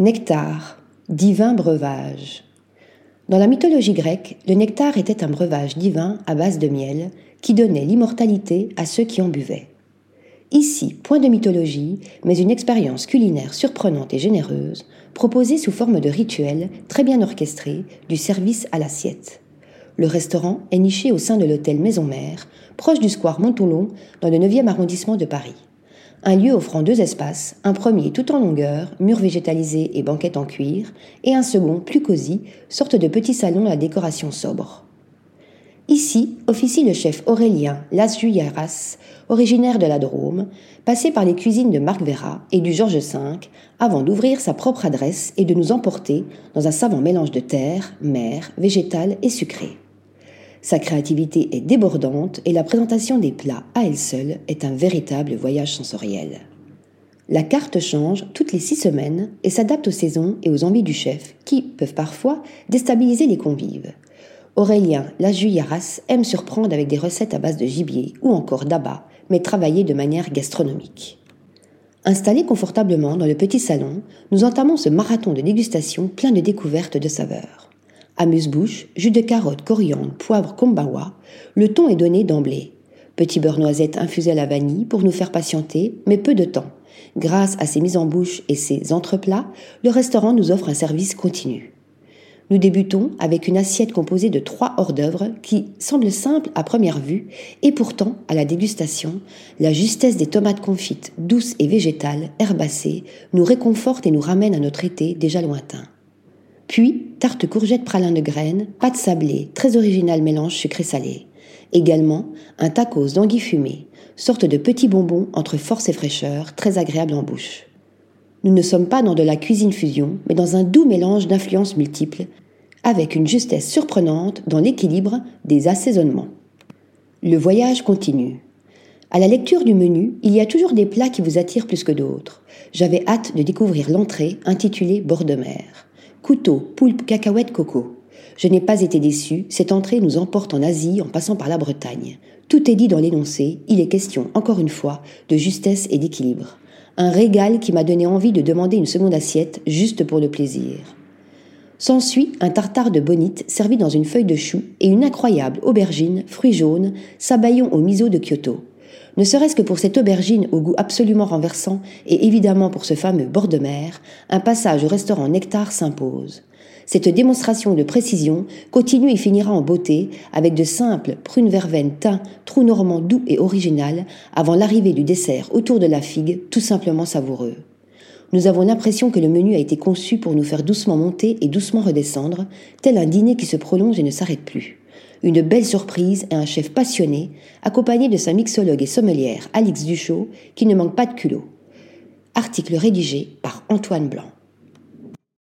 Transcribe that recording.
Nectar, divin breuvage. Dans la mythologie grecque, le nectar était un breuvage divin à base de miel qui donnait l'immortalité à ceux qui en buvaient. Ici, point de mythologie, mais une expérience culinaire surprenante et généreuse, proposée sous forme de rituel très bien orchestré du service à l'assiette. Le restaurant est niché au sein de l'hôtel Maison Mère, proche du square Montoulon, dans le 9e arrondissement de Paris un lieu offrant deux espaces, un premier tout en longueur, murs végétalisés et banquette en cuir, et un second plus cosy, sorte de petit salon à décoration sobre. Ici officie le chef Aurélien Lasjuyaras, originaire de la Drôme, passé par les cuisines de Marc Vera et du Georges V, avant d'ouvrir sa propre adresse et de nous emporter dans un savant mélange de terre, mer, végétal et sucré. Sa créativité est débordante et la présentation des plats à elle seule est un véritable voyage sensoriel. La carte change toutes les six semaines et s'adapte aux saisons et aux envies du chef qui peuvent parfois déstabiliser les convives. Aurélien Lajuyaras aime surprendre avec des recettes à base de gibier ou encore d'abat, mais travaillées de manière gastronomique. Installés confortablement dans le petit salon, nous entamons ce marathon de dégustation plein de découvertes de saveurs amuse-bouche, jus de carotte, coriandre, poivre, kombawa, le ton est donné d'emblée. Petit beurre noisette infusé à la vanille pour nous faire patienter, mais peu de temps. Grâce à ses mises en bouche et ses entreplats, le restaurant nous offre un service continu. Nous débutons avec une assiette composée de trois hors-d'œuvre qui semblent simples à première vue, et pourtant, à la dégustation, la justesse des tomates confites, douces et végétales, herbacées, nous réconforte et nous ramène à notre été déjà lointain. Puis, tarte courgette pralin de graines, pâte sablée, très original mélange sucré-salé. Également, un tacos d'anguille fumée, sorte de petits bonbons entre force et fraîcheur, très agréable en bouche. Nous ne sommes pas dans de la cuisine fusion, mais dans un doux mélange d'influences multiples, avec une justesse surprenante dans l'équilibre des assaisonnements. Le voyage continue. À la lecture du menu, il y a toujours des plats qui vous attirent plus que d'autres. J'avais hâte de découvrir l'entrée intitulée Bord de mer. Couteau, poulpe, cacahuète, coco. Je n'ai pas été déçu, cette entrée nous emporte en Asie en passant par la Bretagne. Tout est dit dans l'énoncé, il est question, encore une fois, de justesse et d'équilibre. Un régal qui m'a donné envie de demander une seconde assiette, juste pour le plaisir. S'ensuit un tartare de bonite servi dans une feuille de chou et une incroyable aubergine, fruits jaunes, sabayon au miso de Kyoto ne serait-ce que pour cette aubergine au goût absolument renversant et évidemment pour ce fameux bord de mer, un passage au restaurant Nectar s'impose. Cette démonstration de précision continue et finira en beauté avec de simples prunes verveines teints, trou normand doux et original avant l'arrivée du dessert autour de la figue tout simplement savoureux. Nous avons l'impression que le menu a été conçu pour nous faire doucement monter et doucement redescendre, tel un dîner qui se prolonge et ne s'arrête plus une belle surprise et un chef passionné, accompagné de sa mixologue et sommelière Alix Duchot, qui ne manque pas de culot. Article rédigé par Antoine Blanc.